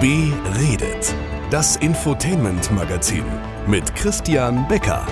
Beredet. Das Infotainment-Magazin mit Christian Becker.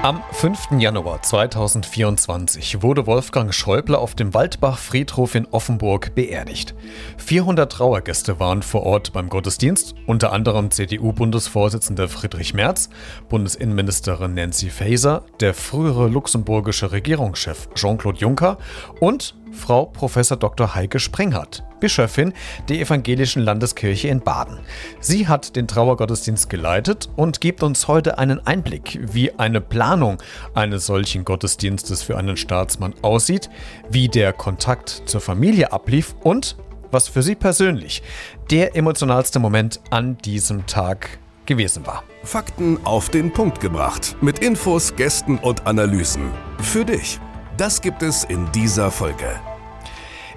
Am 5. Januar 2024 wurde Wolfgang Schäuble auf dem Waldbach-Friedhof in Offenburg beerdigt. 400 Trauergäste waren vor Ort beim Gottesdienst, unter anderem CDU-Bundesvorsitzender Friedrich Merz, Bundesinnenministerin Nancy Faeser, der frühere luxemburgische Regierungschef Jean-Claude Juncker und Frau Prof. Dr. Heike Sprenghardt, Bischöfin der Evangelischen Landeskirche in Baden. Sie hat den Trauergottesdienst geleitet und gibt uns heute einen Einblick, wie eine Planung eines solchen Gottesdienstes für einen Staatsmann aussieht, wie der Kontakt zur Familie ablief und was für sie persönlich der emotionalste Moment an diesem Tag gewesen war. Fakten auf den Punkt gebracht. Mit Infos, Gästen und Analysen. Für dich. Das gibt es in dieser Folge.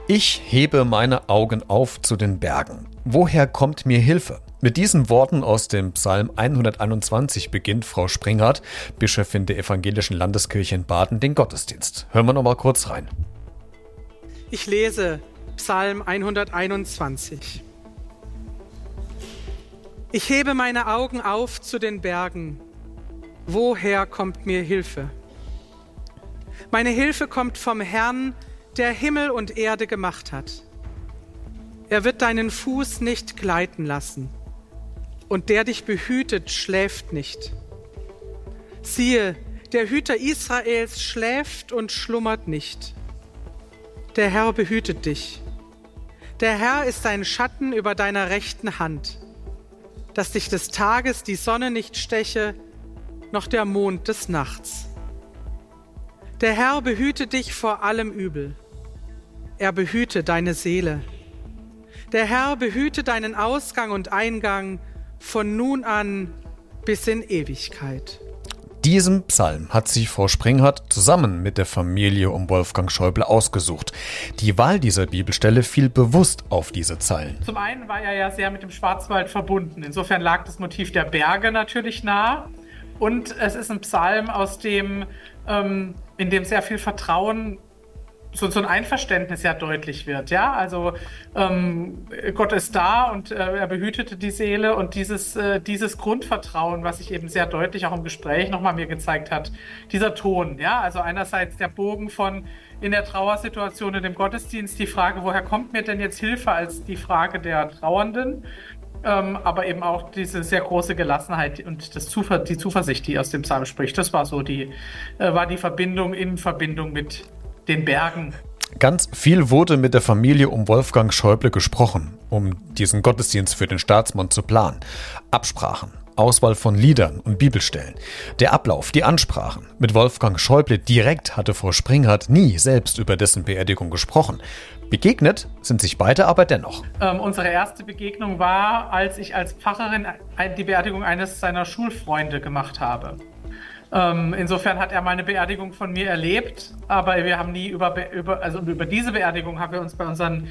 Ich hebe meine Augen auf zu den Bergen. Woher kommt mir Hilfe? Mit diesen Worten aus dem Psalm 121 beginnt Frau Springhardt, Bischöfin der Evangelischen Landeskirche in Baden, den Gottesdienst. Hören wir noch mal kurz rein. Ich lese Psalm 121. Ich hebe meine Augen auf zu den Bergen. Woher kommt mir Hilfe? Meine Hilfe kommt vom Herrn, der Himmel und Erde gemacht hat. Er wird deinen Fuß nicht gleiten lassen, und der dich behütet, schläft nicht. Siehe, der Hüter Israels schläft und schlummert nicht. Der Herr behütet dich. Der Herr ist ein Schatten über deiner rechten Hand, dass dich des Tages die Sonne nicht steche, noch der Mond des Nachts. Der Herr behüte dich vor allem Übel. Er behüte deine Seele. Der Herr behüte deinen Ausgang und Eingang von nun an bis in Ewigkeit. Diesen Psalm hat sich Frau Springhardt zusammen mit der Familie um Wolfgang Schäuble ausgesucht. Die Wahl dieser Bibelstelle fiel bewusst auf diese Zeilen. Zum einen war er ja sehr mit dem Schwarzwald verbunden. Insofern lag das Motiv der Berge natürlich nah. Und es ist ein Psalm, aus dem, ähm, in dem sehr viel Vertrauen so, so ein Einverständnis ja deutlich wird. Ja, also ähm, Gott ist da und äh, er behütete die Seele und dieses, äh, dieses Grundvertrauen, was sich eben sehr deutlich auch im Gespräch nochmal mir gezeigt hat, dieser Ton. Ja, also einerseits der Bogen von in der Trauersituation in dem Gottesdienst die Frage, woher kommt mir denn jetzt Hilfe als die Frage der Trauernden? Ähm, aber eben auch diese sehr große Gelassenheit und das Zuver die Zuversicht, die aus dem Psalm spricht. Das war so die, äh, war die Verbindung in Verbindung mit den Bergen. Ganz viel wurde mit der Familie um Wolfgang Schäuble gesprochen, um diesen Gottesdienst für den Staatsmann zu planen. Absprachen, Auswahl von Liedern und Bibelstellen. Der Ablauf, die Ansprachen. Mit Wolfgang Schäuble direkt hatte Frau Springhardt nie selbst über dessen Beerdigung gesprochen. Begegnet sind sich beide aber dennoch. Ähm, unsere erste Begegnung war, als ich als Pfarrerin die Beerdigung eines seiner Schulfreunde gemacht habe. Ähm, insofern hat er mal eine Beerdigung von mir erlebt, aber wir haben nie über, über, also über diese Beerdigung haben wir uns bei unseren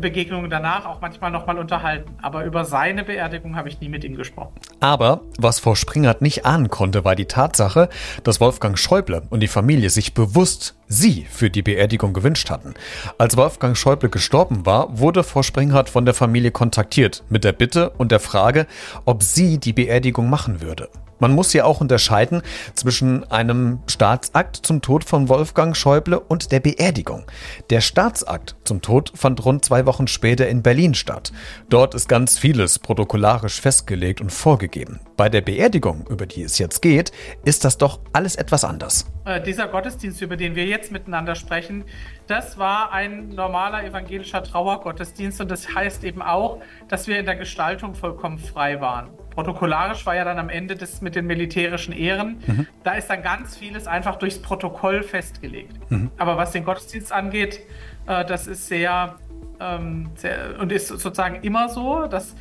Begegnungen danach auch manchmal nochmal unterhalten. Aber über seine Beerdigung habe ich nie mit ihm gesprochen. Aber was Frau Springert nicht ahnen konnte, war die Tatsache, dass Wolfgang Schäuble und die Familie sich bewusst sie für die Beerdigung gewünscht hatten. Als Wolfgang Schäuble gestorben war, wurde Frau Springhardt von der Familie kontaktiert mit der Bitte und der Frage, ob sie die Beerdigung machen würde. Man muss ja auch unterscheiden zwischen einem Staatsakt zum Tod von Wolfgang Schäuble und der Beerdigung. Der Staatsakt zum Tod fand rund zwei Wochen später in Berlin statt. Dort ist ganz vieles protokollarisch festgelegt und vorgegeben. Bei der Beerdigung, über die es jetzt geht, ist das doch alles etwas anders. Äh, dieser Gottesdienst, über den wir jetzt miteinander sprechen, das war ein normaler evangelischer Trauergottesdienst und das heißt eben auch, dass wir in der Gestaltung vollkommen frei waren. Protokollarisch war ja dann am Ende das mit den militärischen Ehren. Mhm. Da ist dann ganz vieles einfach durchs Protokoll festgelegt. Mhm. Aber was den Gottesdienst angeht, äh, das ist sehr, ähm, sehr, und ist sozusagen immer so, dass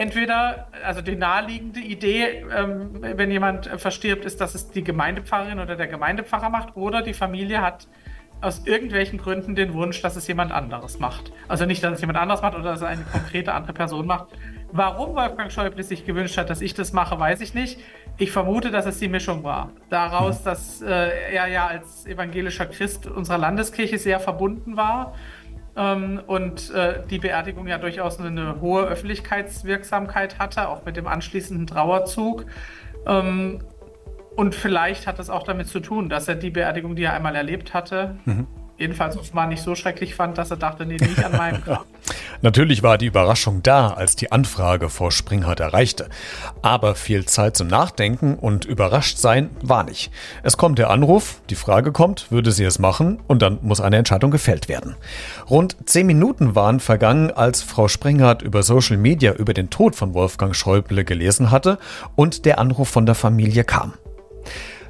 entweder, also die naheliegende Idee, ähm, wenn jemand verstirbt, ist, dass es die Gemeindepfarrerin oder der Gemeindepfarrer macht oder die Familie hat aus irgendwelchen Gründen den Wunsch, dass es jemand anderes macht. Also nicht, dass es jemand anderes macht oder dass es eine konkrete andere Person macht, Warum Wolfgang Schäuble sich gewünscht hat, dass ich das mache, weiß ich nicht. Ich vermute, dass es die Mischung war. Daraus, hm. dass äh, er ja als evangelischer Christ unserer Landeskirche sehr verbunden war ähm, und äh, die Beerdigung ja durchaus eine hohe Öffentlichkeitswirksamkeit hatte, auch mit dem anschließenden Trauerzug. Ähm, und vielleicht hat das auch damit zu tun, dass er die Beerdigung, die er einmal erlebt hatte, mhm jedenfalls offenbar nicht so schrecklich fand, dass er dachte, nee, nicht an meinem Grab. Natürlich war die Überraschung da, als die Anfrage vor Springhardt erreichte. Aber viel Zeit zum Nachdenken und überrascht sein war nicht. Es kommt der Anruf, die Frage kommt, würde sie es machen und dann muss eine Entscheidung gefällt werden. Rund zehn Minuten waren vergangen, als Frau Springhardt über Social Media über den Tod von Wolfgang Schäuble gelesen hatte und der Anruf von der Familie kam.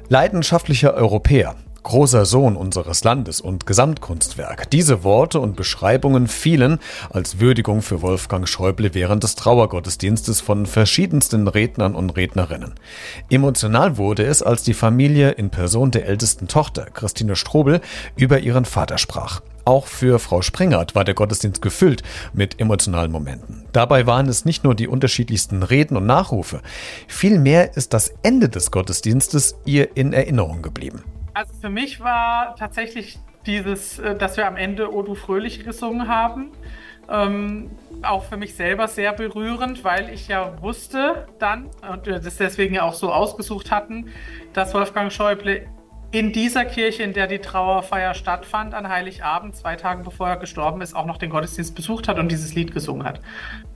Leidenschaftlicher Europäer, großer Sohn unseres Landes und Gesamtkunstwerk. Diese Worte und Beschreibungen fielen als Würdigung für Wolfgang Schäuble während des Trauergottesdienstes von verschiedensten Rednern und Rednerinnen. Emotional wurde es, als die Familie in Person der ältesten Tochter, Christine Strobel, über ihren Vater sprach. Auch für Frau Sprengert war der Gottesdienst gefüllt mit emotionalen Momenten. Dabei waren es nicht nur die unterschiedlichsten Reden und Nachrufe, vielmehr ist das Ende des Gottesdienstes ihr in Erinnerung geblieben. Also für mich war tatsächlich dieses, äh, dass wir am Ende O du Fröhlich gesungen haben, ähm, auch für mich selber sehr berührend, weil ich ja wusste dann und das deswegen ja auch so ausgesucht hatten, dass Wolfgang Schäuble in dieser Kirche, in der die Trauerfeier stattfand, an Heiligabend, zwei Tage bevor er gestorben ist, auch noch den Gottesdienst besucht hat und dieses Lied gesungen hat.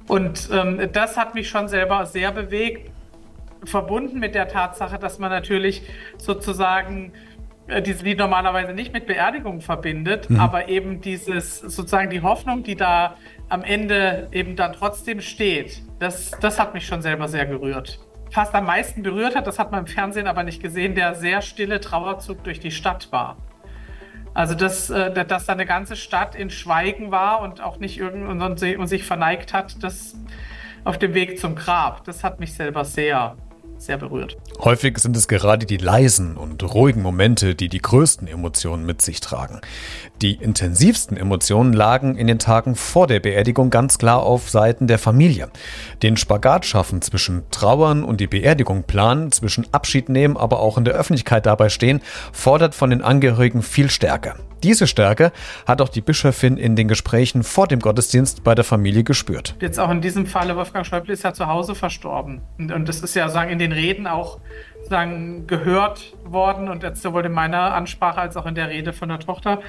Und ähm, das hat mich schon selber sehr bewegt, verbunden mit der Tatsache, dass man natürlich sozusagen dieses Lied normalerweise nicht mit Beerdigung verbindet, mhm. aber eben dieses sozusagen die Hoffnung, die da am Ende eben dann trotzdem steht, das, das hat mich schon selber sehr gerührt. Fast am meisten berührt hat, das hat man im Fernsehen aber nicht gesehen, der sehr stille Trauerzug durch die Stadt war. Also, dass, äh, dass da eine ganze Stadt in Schweigen war und auch nicht irgend und sich verneigt hat, das auf dem Weg zum Grab, das hat mich selber sehr sehr berührt. Häufig sind es gerade die leisen und ruhigen Momente, die die größten Emotionen mit sich tragen. Die intensivsten Emotionen lagen in den Tagen vor der Beerdigung ganz klar auf Seiten der Familie. Den Spagat schaffen zwischen Trauern und die Beerdigung planen, zwischen Abschied nehmen, aber auch in der Öffentlichkeit dabei stehen, fordert von den Angehörigen viel Stärke. Diese Stärke hat auch die Bischöfin in den Gesprächen vor dem Gottesdienst bei der Familie gespürt. Jetzt auch in diesem Falle, Wolfgang Schäuble ist ja zu Hause verstorben. Und, und das ist ja sagen in den Reden auch sagen, gehört worden und jetzt sowohl in meiner Ansprache als auch in der Rede von der Tochter,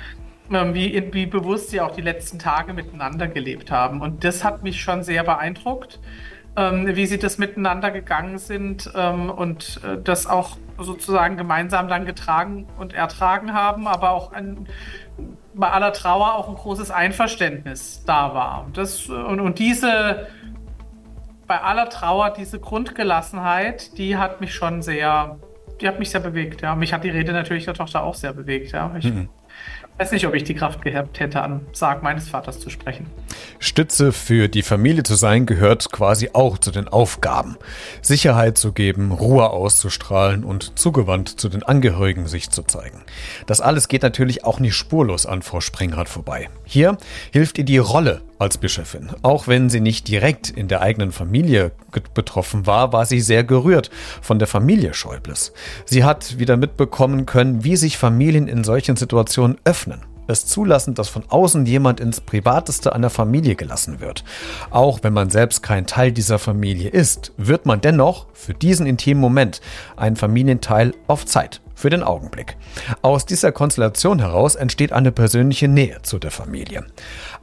ähm, wie, wie bewusst sie auch die letzten Tage miteinander gelebt haben. Und das hat mich schon sehr beeindruckt ähm, wie sie das miteinander gegangen sind ähm, und äh, das auch sozusagen gemeinsam dann getragen und ertragen haben, aber auch ein, bei aller Trauer auch ein großes Einverständnis da war. Und, das, und, und diese, bei aller Trauer, diese Grundgelassenheit, die hat mich schon sehr, die hat mich sehr bewegt. Ja. Mich hat die Rede natürlich der Tochter auch sehr bewegt. Ja. Ich, mhm weiß nicht, ob ich die Kraft gehabt hätte, an Sarg meines Vaters zu sprechen. Stütze für die Familie zu sein gehört quasi auch zu den Aufgaben. Sicherheit zu geben, Ruhe auszustrahlen und zugewandt zu den Angehörigen sich zu zeigen. Das alles geht natürlich auch nicht spurlos an Frau Springhardt vorbei. Hier hilft ihr die Rolle als Bischöfin. Auch wenn sie nicht direkt in der eigenen Familie betroffen war, war sie sehr gerührt von der Familie Schäubles. Sie hat wieder mitbekommen können, wie sich Familien in solchen Situationen öffnen es zulassen, dass von außen jemand ins Privateste einer Familie gelassen wird. Auch wenn man selbst kein Teil dieser Familie ist, wird man dennoch für diesen intimen Moment ein Familienteil auf Zeit für den Augenblick. Aus dieser Konstellation heraus entsteht eine persönliche Nähe zu der Familie.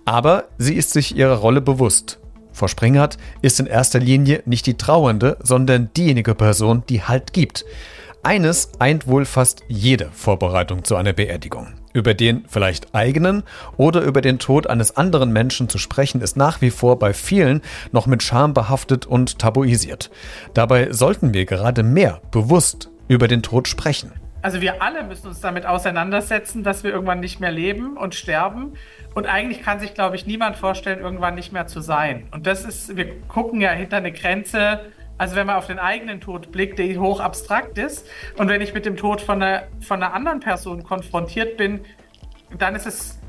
Aber sie ist sich ihrer Rolle bewusst. Frau Springert ist in erster Linie nicht die Trauernde, sondern diejenige Person, die Halt gibt. Eines eint wohl fast jede Vorbereitung zu einer Beerdigung. Über den vielleicht eigenen oder über den Tod eines anderen Menschen zu sprechen, ist nach wie vor bei vielen noch mit Scham behaftet und tabuisiert. Dabei sollten wir gerade mehr bewusst über den Tod sprechen. Also wir alle müssen uns damit auseinandersetzen, dass wir irgendwann nicht mehr leben und sterben. Und eigentlich kann sich, glaube ich, niemand vorstellen, irgendwann nicht mehr zu sein. Und das ist, wir gucken ja hinter eine Grenze, also wenn man auf den eigenen Tod blickt, der hoch abstrakt ist. Und wenn ich mit dem Tod von einer, von einer anderen Person konfrontiert bin, dann ist es,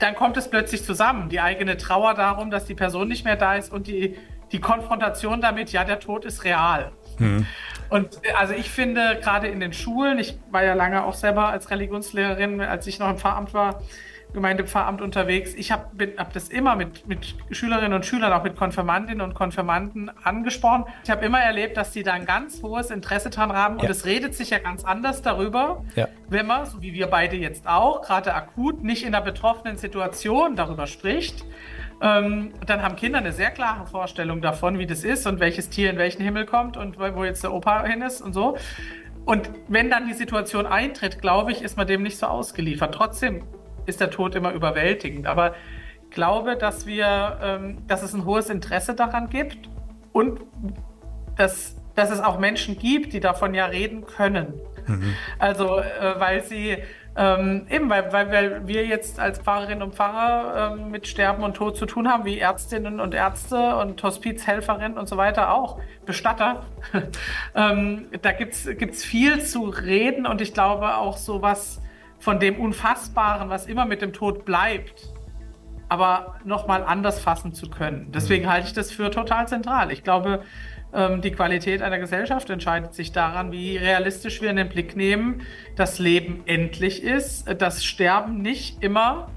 dann kommt es plötzlich zusammen. Die eigene Trauer darum, dass die Person nicht mehr da ist und die, die Konfrontation damit, ja, der Tod ist real. Mhm. Und äh, also ich finde, gerade in den Schulen, ich war ja lange auch selber als Religionslehrerin, als ich noch im Pfarramt war, Gemeindepfarramt unterwegs. Ich habe hab das immer mit, mit Schülerinnen und Schülern, auch mit Konfirmandinnen und Konfirmanden angesprochen. Ich habe immer erlebt, dass die da ein ganz hohes Interesse dran haben und es redet sich ja ganz anders darüber, ja. wenn man, so wie wir beide jetzt auch, gerade akut nicht in der betroffenen Situation darüber spricht. Ähm, dann haben Kinder eine sehr klare Vorstellung davon, wie das ist und welches Tier in welchen Himmel kommt und wo jetzt der Opa hin ist und so. Und wenn dann die Situation eintritt, glaube ich, ist man dem nicht so ausgeliefert. Trotzdem ist der Tod immer überwältigend. Aber ich glaube, dass wir, ähm, dass es ein hohes Interesse daran gibt und dass, dass es auch Menschen gibt, die davon ja reden können. Mhm. Also, äh, weil sie ähm, eben, weil, weil, wir jetzt als Pfarrerinnen und Pfarrer ähm, mit Sterben und Tod zu tun haben, wie Ärztinnen und Ärzte und Hospizhelferinnen und so weiter auch, Bestatter. ähm, da gibt es viel zu reden und ich glaube auch so was von dem Unfassbaren, was immer mit dem Tod bleibt, aber nochmal anders fassen zu können. Deswegen halte ich das für total zentral. Ich glaube, die Qualität einer Gesellschaft entscheidet sich daran, wie realistisch wir in den Blick nehmen, dass Leben endlich ist, dass Sterben nicht immer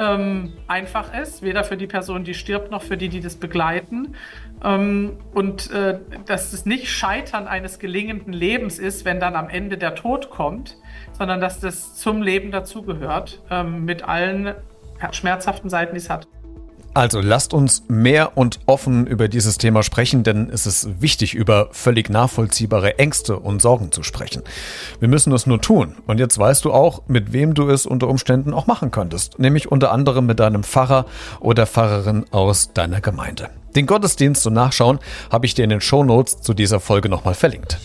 ähm, einfach ist, weder für die Person, die stirbt, noch für die, die das begleiten. Ähm, und äh, dass es nicht Scheitern eines gelingenden Lebens ist, wenn dann am Ende der Tod kommt, sondern dass das zum Leben dazugehört, ähm, mit allen schmerzhaften Seiten, die es hat. Also lasst uns mehr und offen über dieses Thema sprechen, denn es ist wichtig, über völlig nachvollziehbare Ängste und Sorgen zu sprechen. Wir müssen es nur tun. Und jetzt weißt du auch, mit wem du es unter Umständen auch machen könntest, nämlich unter anderem mit deinem Pfarrer oder Pfarrerin aus deiner Gemeinde. Den Gottesdienst zum Nachschauen habe ich dir in den Show Notes zu dieser Folge nochmal verlinkt.